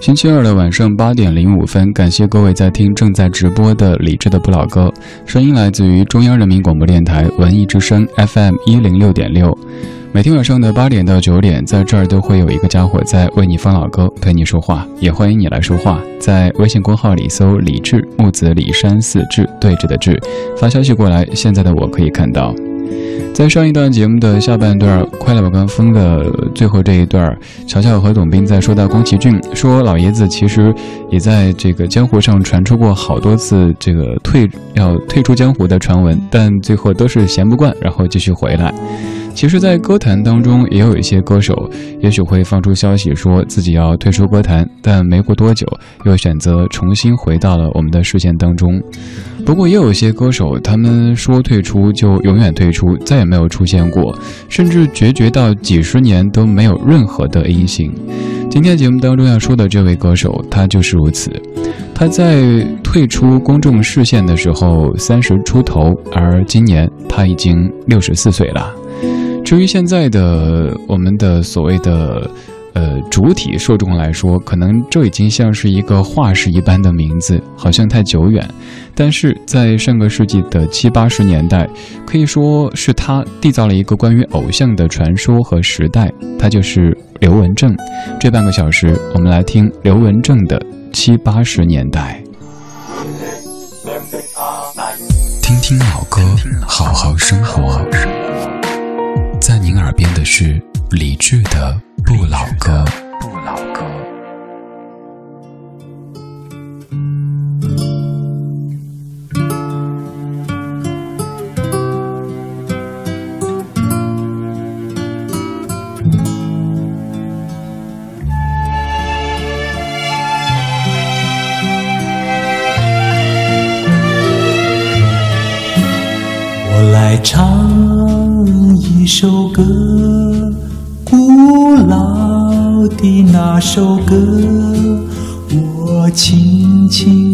星期二的晚上八点零五分，感谢各位在听正在直播的李志的不老歌，声音来自于中央人民广播电台文艺之声 FM 一零六点六。每天晚上的八点到九点，在这儿都会有一个家伙在为你放老歌，陪你说话，也欢迎你来说话。在微信公号里搜“李志木子李山四志对峙的志”，发消息过来。现在的我可以看到。在上一段节目的下半段《快乐晚高峰》的最后这一段，乔乔和董斌在说到宫崎骏，说老爷子其实也在这个江湖上传出过好多次这个退要退出江湖的传闻，但最后都是闲不惯，然后继续回来。其实，在歌坛当中，也有一些歌手，也许会放出消息说自己要退出歌坛，但没过多久，又选择重新回到了我们的视线当中。不过，也有一些歌手，他们说退出就永远退出，再也没有出现过，甚至决绝到几十年都没有任何的音信。今天节目当中要说的这位歌手，他就是如此。他在退出公众视线的时候三十出头，而今年他已经六十四岁了。至于现在的我们的所谓的，呃，主体受众来说，可能这已经像是一个化石一般的名字，好像太久远。但是在上个世纪的七八十年代，可以说是他缔造了一个关于偶像的传说和时代。他就是刘文正。这半个小时，我们来听刘文正的七八十年代，听听老歌，好好生活。在您耳边的是理智的不老歌。不老首歌，古老的那首歌，我轻轻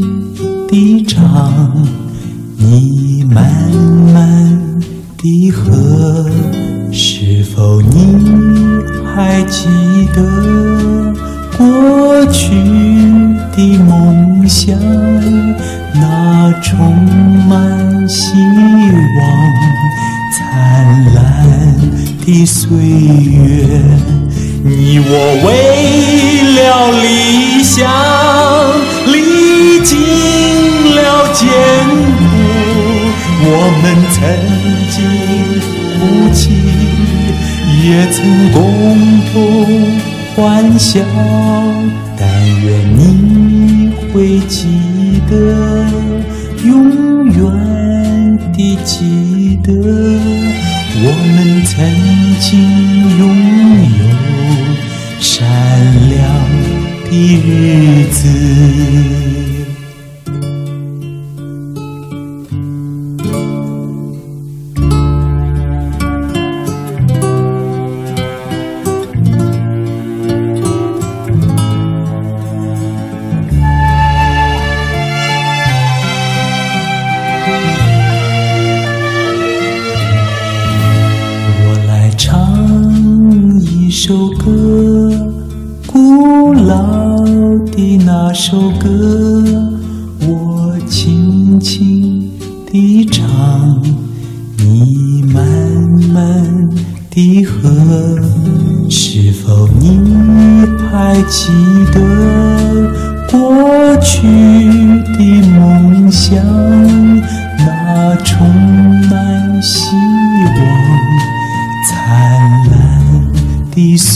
的岁月，你我为了理想历尽了艰苦，我们曾经哭泣，也曾共同欢笑。但愿你会记得，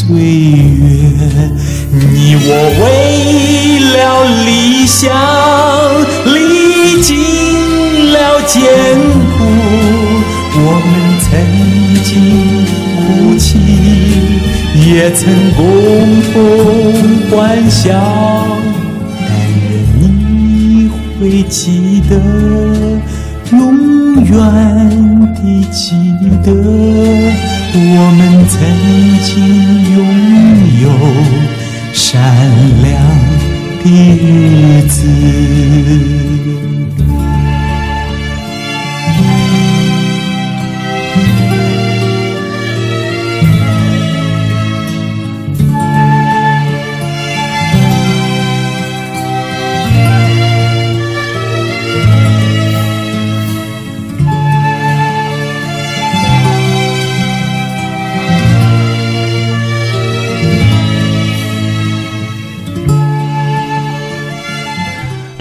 岁月你我为了理想历尽了艰苦我们曾经哭泣也曾共同欢笑但愿你会记得永远的记得。我们曾经拥有闪亮。日子。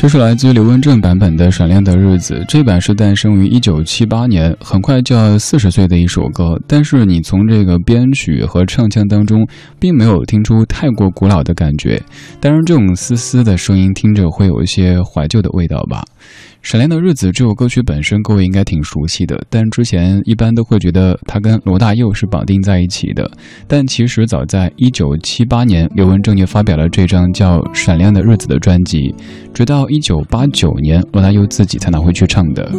这是来自于刘文正版本的《闪亮的日子》，这版是诞生于一九七八年，很快就要四十岁的一首歌。但是你从这个编曲和唱腔当中，并没有听出太过古老的感觉。当然，这种嘶嘶的声音听着会有一些怀旧的味道吧。《闪亮的日子》这首歌曲本身，各位应该挺熟悉的，但之前一般都会觉得它跟罗大佑是绑定在一起的。但其实早在一九七八年，刘文正就发表了这张叫《闪亮的日子》的专辑，直到一九八九年，罗大佑自己才拿回去唱的。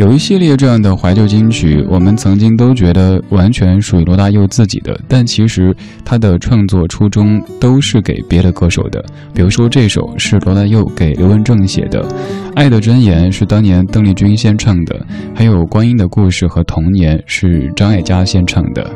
有一系列这样的怀旧金曲，我们曾经都觉得完全属于罗大佑自己的，但其实他的创作初衷都是给别的歌手的。比如说这首是罗大佑给刘文正写的，《爱的箴言》是当年邓丽君先唱的，还有《观音的故事》和《童年》是张艾嘉先唱的。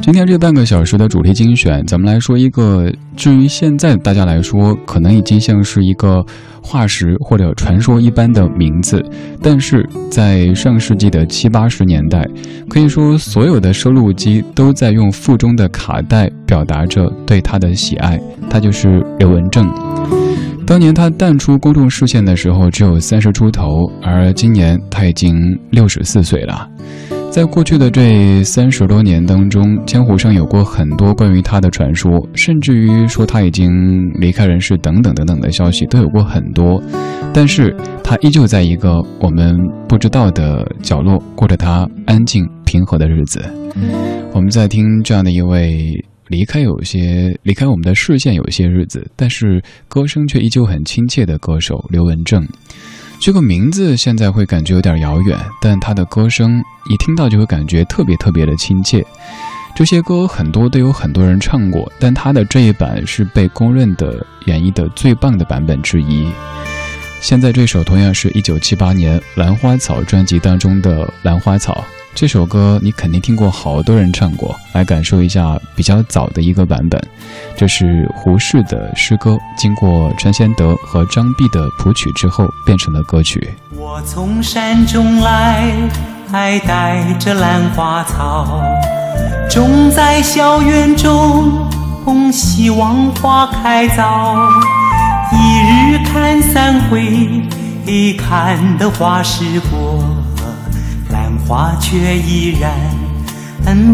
今天这半个小时的主题精选，咱们来说一个，至于现在大家来说，可能已经像是一个化石或者传说一般的名字，但是在上世纪的七八十年代，可以说所有的收录机都在用腹中的卡带表达着对他的喜爱。他就是刘文正。当年他淡出公众视线的时候只有三十出头，而今年他已经六十四岁了。在过去的这三十多年当中，江湖上有过很多关于他的传说，甚至于说他已经离开人世等等等等的消息都有过很多。但是他依旧在一个我们不知道的角落过着他安静平和的日子。我们在听这样的一位离开有些离开我们的视线有些日子，但是歌声却依旧很亲切的歌手刘文正。这个名字现在会感觉有点遥远，但他的歌声一听到就会感觉特别特别的亲切。这些歌很多都有很多人唱过，但他的这一版是被公认的演绎的最棒的版本之一。现在这首同样是一九七八年《兰花草》专辑当中的《兰花草》。这首歌你肯定听过，好多人唱过来，感受一下比较早的一个版本。这是胡适的诗歌，经过陈先德和张碧的谱曲之后变成了歌曲。我从山中来，还带着兰花草，种在校园中，希望花开早。一日看三回，看得花时过。花却依然，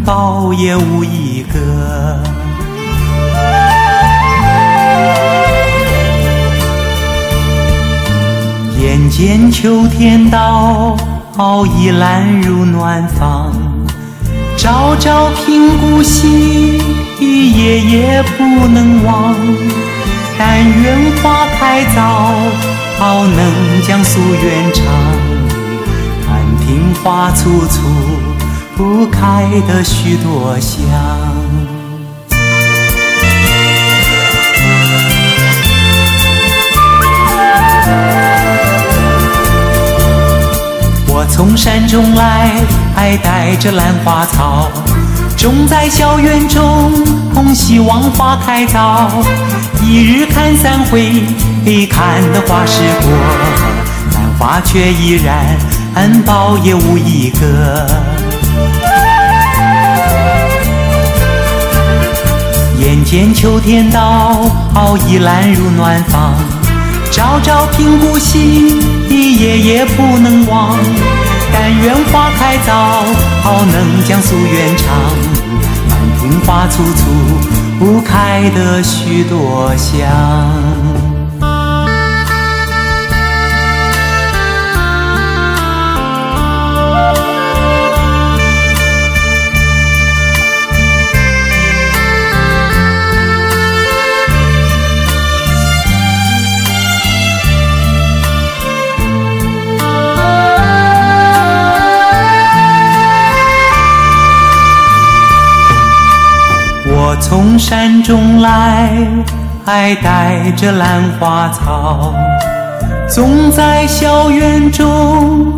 苞也无一个。眼见秋天到，已懒入暖房。朝朝频顾惜，夜夜不能忘。但愿花开早，能将夙愿偿。听花簇簇不开的许多香。我从山中来，还带着兰花草，种在校园中，希望花开早。一日看三回，看得花时过，兰花却依然。恩报也无一个，眼见秋天到，好已懒入暖房。朝朝频顾惜，夜夜不能忘。但愿花开早，好能将夙愿偿。满庭花簇簇，不开的许多香。从山中来，还带着兰花草，总在校园中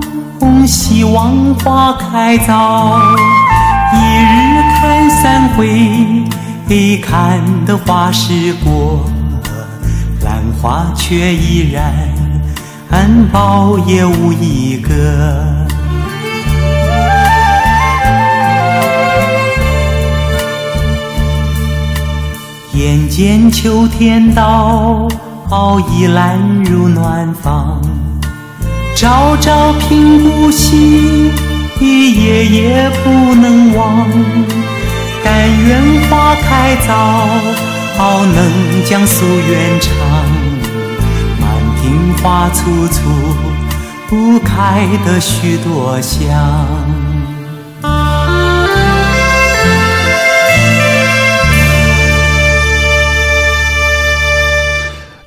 希望花开早。一日看三回，看得花时过，兰花却依然苞也无一个。眼见秋天到，已懒入暖房，朝朝频顾惜，夜夜不能忘。但愿花开早，能将夙愿偿。满庭花簇簇，不开的许多香。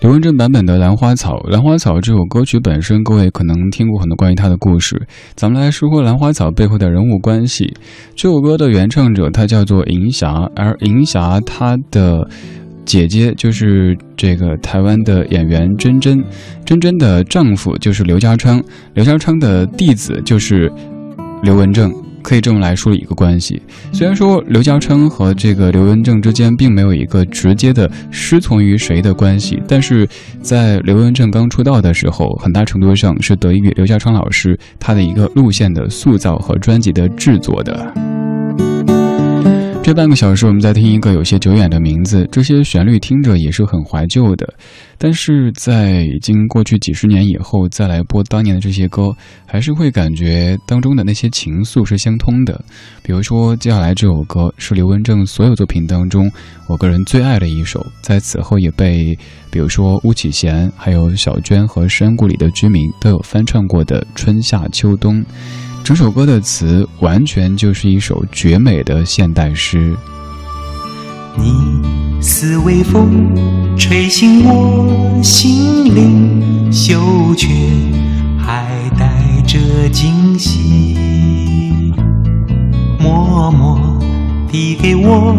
刘文正版本的《兰花草》，《兰花草》这首歌曲本身，各位可能听过很多关于它的故事。咱们来说说《兰花草》背后的人物关系。这首歌的原唱者他叫做银霞，而银霞她的姐姐就是这个台湾的演员珍珍，珍珍的丈夫就是刘家昌，刘家昌的弟子就是刘文正。可以这么来说一个关系，虽然说刘家昌和这个刘文正之间并没有一个直接的师从于谁的关系，但是在刘文正刚出道的时候，很大程度上是得益于刘家昌老师他的一个路线的塑造和专辑的制作的。这半个小时，我们在听一个有些久远的名字，这些旋律听着也是很怀旧的。但是在已经过去几十年以后，再来播当年的这些歌，还是会感觉当中的那些情愫是相通的。比如说，接下来这首歌是刘文正所有作品当中我个人最爱的一首，在此后也被比如说巫启贤、还有小娟和山谷里的居民都有翻唱过的《春夏秋冬》。整首歌的词完全就是一首绝美的现代诗。你似微风，吹醒我心灵，羞怯还带着惊喜，默默递给我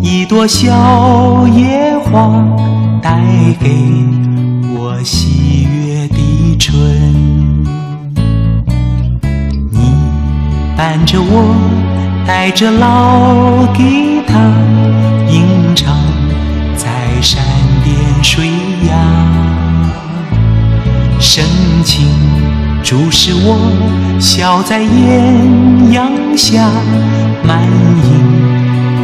一朵小野花，带给我喜悦的春。伴着我，带着老吉他，吟唱在山巅水崖，深情注视我，笑在艳阳下，满盈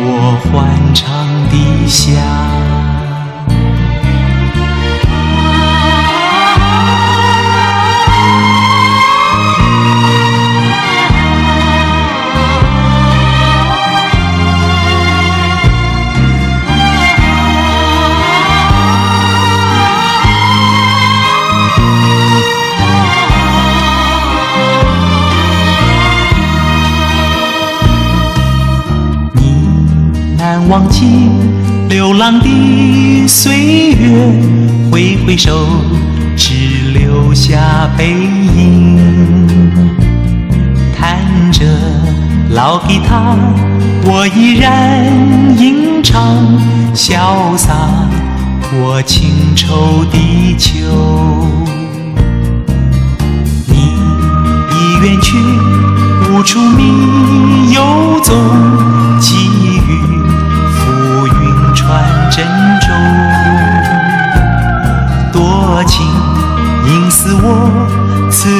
我欢唱的夏。忘记流浪的岁月，挥挥手，只留下背影。弹着老吉他，我依然吟唱，潇洒我情愁的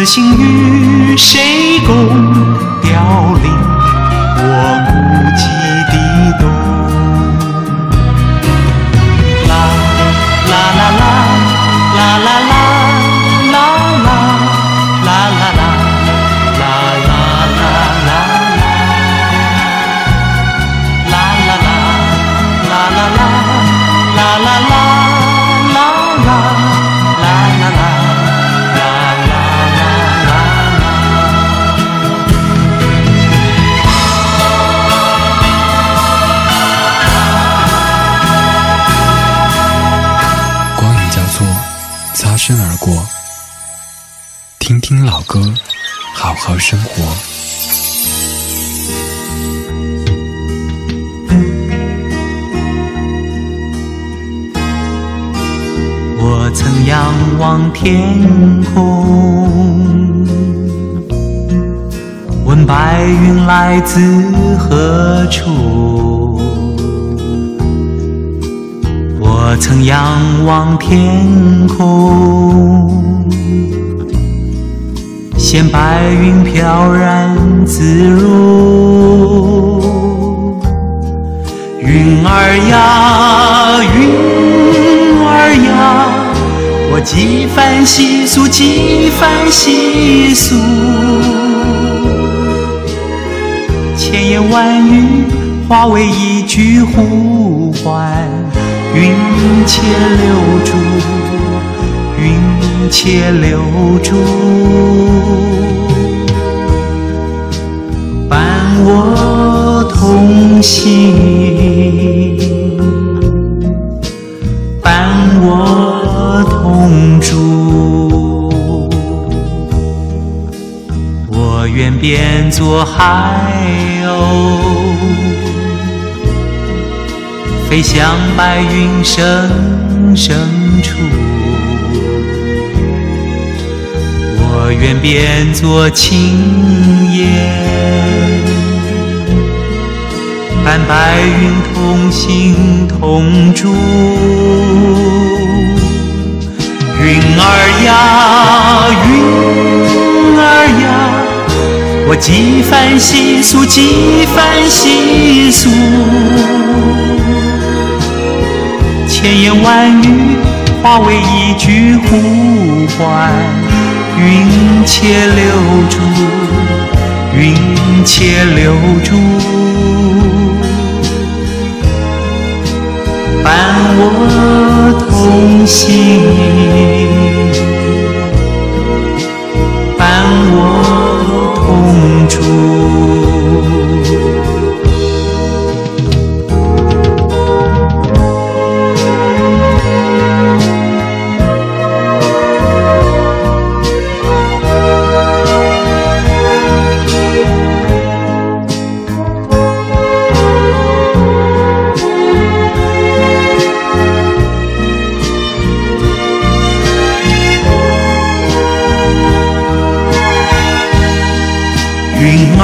情与谁身而过，听听老歌，好好生活。我曾仰望天空，问白云来自何处。我曾仰望天空，见白云飘然自如。云儿呀，云儿呀，我几番细诉，几番细诉，千言万语化为一句呼唤，云且留住，云且留住，伴我同行。伴我同住，我愿变作海鸥，飞向白云深深处。我愿变作青烟，伴白云同行同住。云儿呀，云儿呀，我几番细诉，几番细诉，千言万语化为一句呼唤。云且留住，云且留住，伴我同行。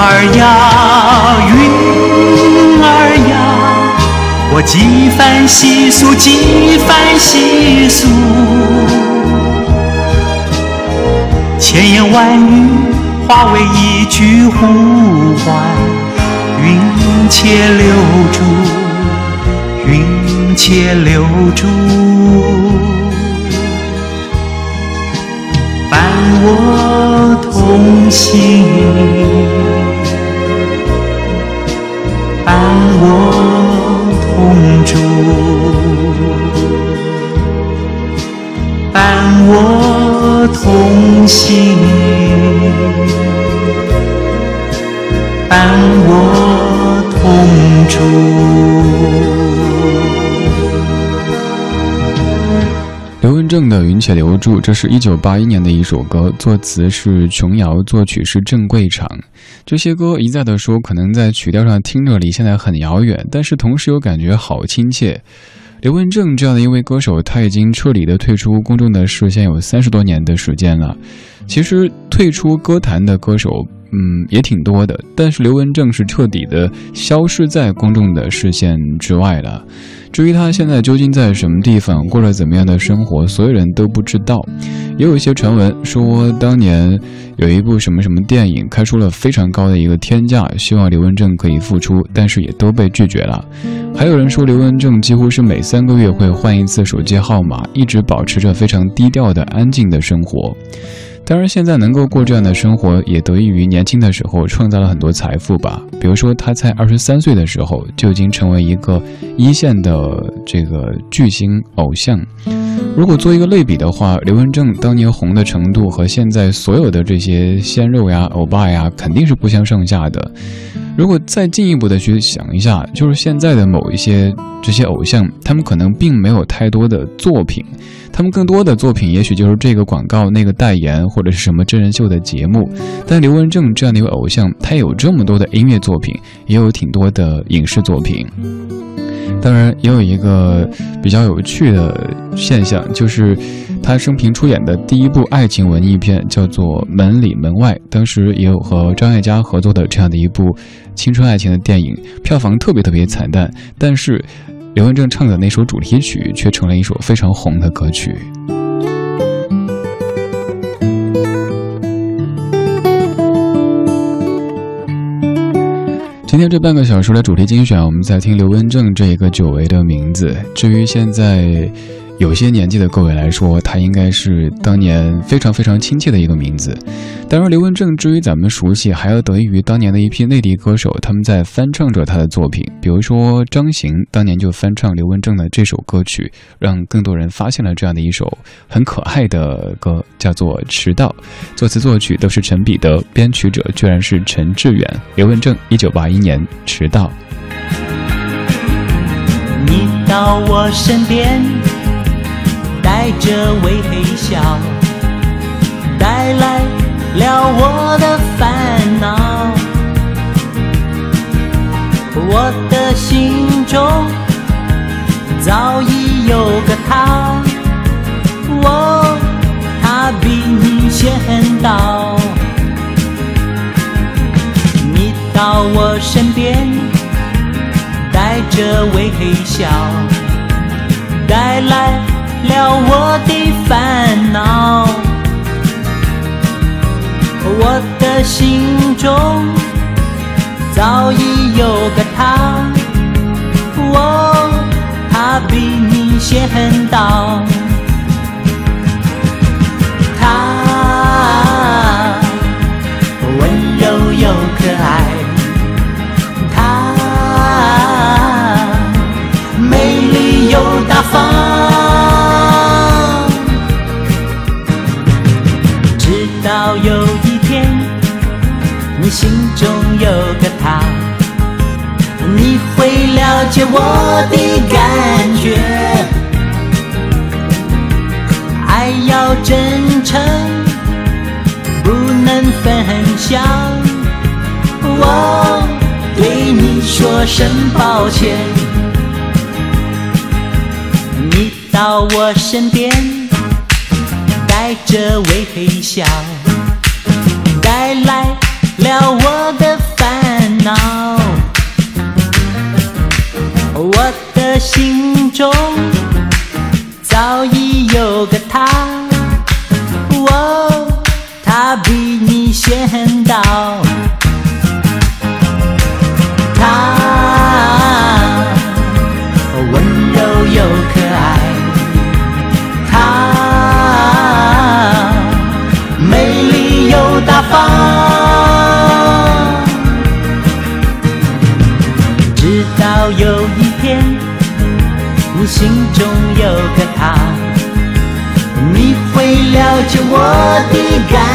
儿呀，云儿呀，我几番细数，几番细数，千言万语化为一句呼唤。云且留住，云且留住，伴我同行。我同住，伴我同行，伴我同住。正的《云且留住》，这是一九八一年的一首歌，作词是琼瑶，作曲是郑贵长。这些歌一再的说，可能在曲调上听着离现在很遥远，但是同时又感觉好亲切。刘文正这样的一位歌手，他已经彻底的退出公众的视线有三十多年的时间了。其实退出歌坛的歌手，嗯，也挺多的，但是刘文正是彻底的消失在公众的视线之外了。至于他现在究竟在什么地方，过着怎么样的生活，所有人都不知道。也有一些传闻说，当年有一部什么什么电影开出了非常高的一个天价，希望刘文正可以复出，但是也都被拒绝了。还有人说，刘文正几乎是每三个月会换一次手机号码，一直保持着非常低调的、安静的生活。当然，现在能够过这样的生活，也得益于年轻的时候创造了很多财富吧。比如说，他在二十三岁的时候就已经成为一个一线的这个巨星偶像。如果做一个类比的话，刘文正当年红的程度和现在所有的这些鲜肉呀、欧巴呀，肯定是不相上下的。如果再进一步的去想一下，就是现在的某一些这些偶像，他们可能并没有太多的作品，他们更多的作品也许就是这个广告、那个代言或者是什么真人秀的节目。但刘文正这样的一位偶像，他有这么多的音乐作品，也有挺多的影视作品。当然，也有一个比较有趣的现象，就是他生平出演的第一部爱情文艺片叫做《门里门外》，当时也有和张艾嘉合作的这样的一部青春爱情的电影，票房特别特别惨淡，但是刘文正唱的那首主题曲却成了一首非常红的歌曲。今天这半个小时的主题精选，我们在听刘文正这一个久违的名字。至于现在。有些年纪的各位来说，他应该是当年非常非常亲切的一个名字。当然，刘文正至于咱们熟悉，还要得益于当年的一批内地歌手，他们在翻唱着他的作品。比如说张行当年就翻唱刘文正的这首歌曲，让更多人发现了这样的一首很可爱的歌，叫做《迟到》。作词作曲都是陈彼得，编曲者居然是陈志远。刘文正，一九八一年《迟到》。你到我身边。带着微笑，带来了我的烦恼。我的心中早已有个他，我他比你先到。你到我身边，带着微笑，带来。了我的烦恼，我的心中早已有个他，我他比你先到，想。我对你说声抱歉，你到我身边，带着微笑。你敢。